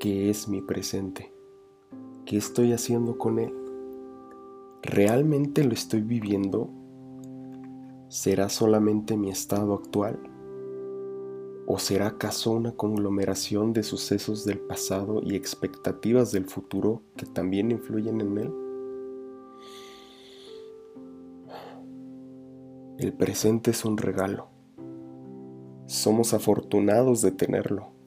¿Qué es mi presente? ¿Qué estoy haciendo con él? ¿Realmente lo estoy viviendo? ¿Será solamente mi estado actual? ¿O será acaso una conglomeración de sucesos del pasado y expectativas del futuro que también influyen en él? El presente es un regalo. Somos afortunados de tenerlo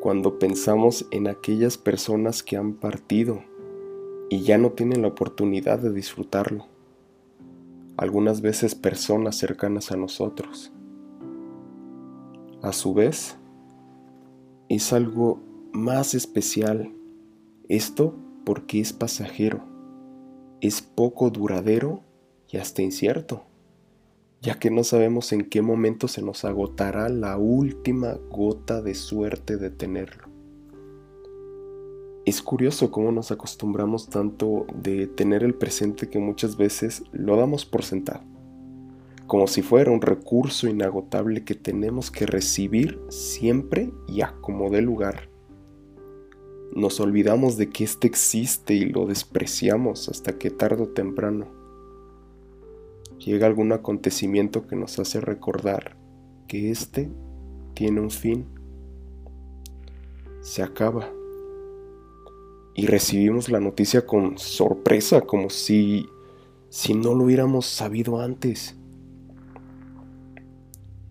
cuando pensamos en aquellas personas que han partido y ya no tienen la oportunidad de disfrutarlo. Algunas veces personas cercanas a nosotros. A su vez, es algo más especial. Esto porque es pasajero, es poco duradero y hasta incierto ya que no sabemos en qué momento se nos agotará la última gota de suerte de tenerlo. Es curioso cómo nos acostumbramos tanto de tener el presente que muchas veces lo damos por sentado, como si fuera un recurso inagotable que tenemos que recibir siempre y a como dé lugar. Nos olvidamos de que éste existe y lo despreciamos hasta que tarde o temprano llega algún acontecimiento que nos hace recordar que éste tiene un fin, se acaba. Y recibimos la noticia con sorpresa, como si, si no lo hubiéramos sabido antes.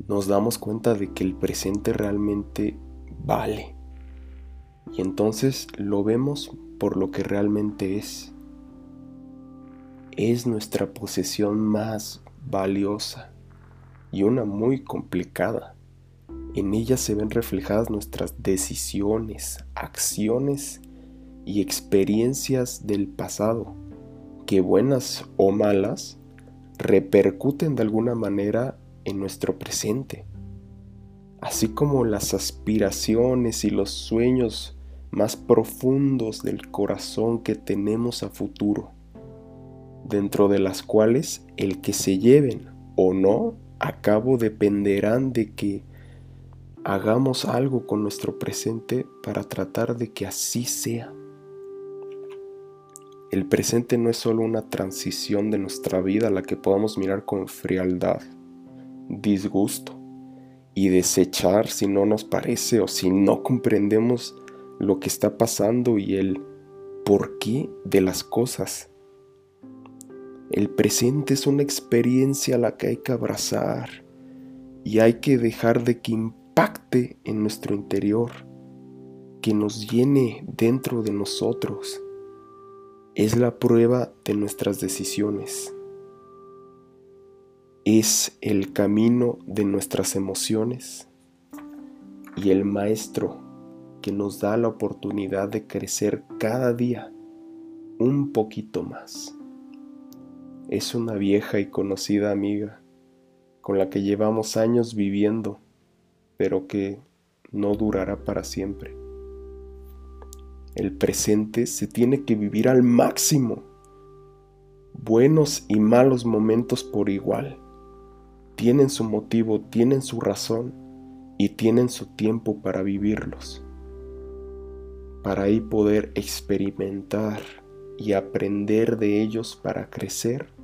Nos damos cuenta de que el presente realmente vale. Y entonces lo vemos por lo que realmente es es nuestra posesión más valiosa y una muy complicada. En ella se ven reflejadas nuestras decisiones, acciones y experiencias del pasado, que buenas o malas repercuten de alguna manera en nuestro presente, así como las aspiraciones y los sueños más profundos del corazón que tenemos a futuro dentro de las cuales el que se lleven o no a cabo dependerán de que hagamos algo con nuestro presente para tratar de que así sea. El presente no es solo una transición de nuestra vida a la que podamos mirar con frialdad, disgusto y desechar si no nos parece o si no comprendemos lo que está pasando y el porqué de las cosas. El presente es una experiencia a la que hay que abrazar y hay que dejar de que impacte en nuestro interior, que nos llene dentro de nosotros. Es la prueba de nuestras decisiones. Es el camino de nuestras emociones y el maestro que nos da la oportunidad de crecer cada día un poquito más es una vieja y conocida amiga con la que llevamos años viviendo, pero que no durará para siempre. El presente se tiene que vivir al máximo, buenos y malos momentos por igual. Tienen su motivo, tienen su razón y tienen su tiempo para vivirlos, para ahí poder experimentar y aprender de ellos para crecer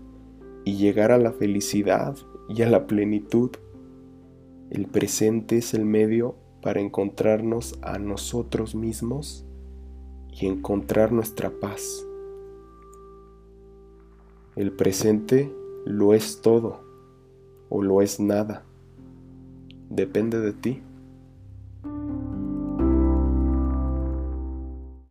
y llegar a la felicidad y a la plenitud. El presente es el medio para encontrarnos a nosotros mismos y encontrar nuestra paz. El presente lo es todo o lo es nada. Depende de ti.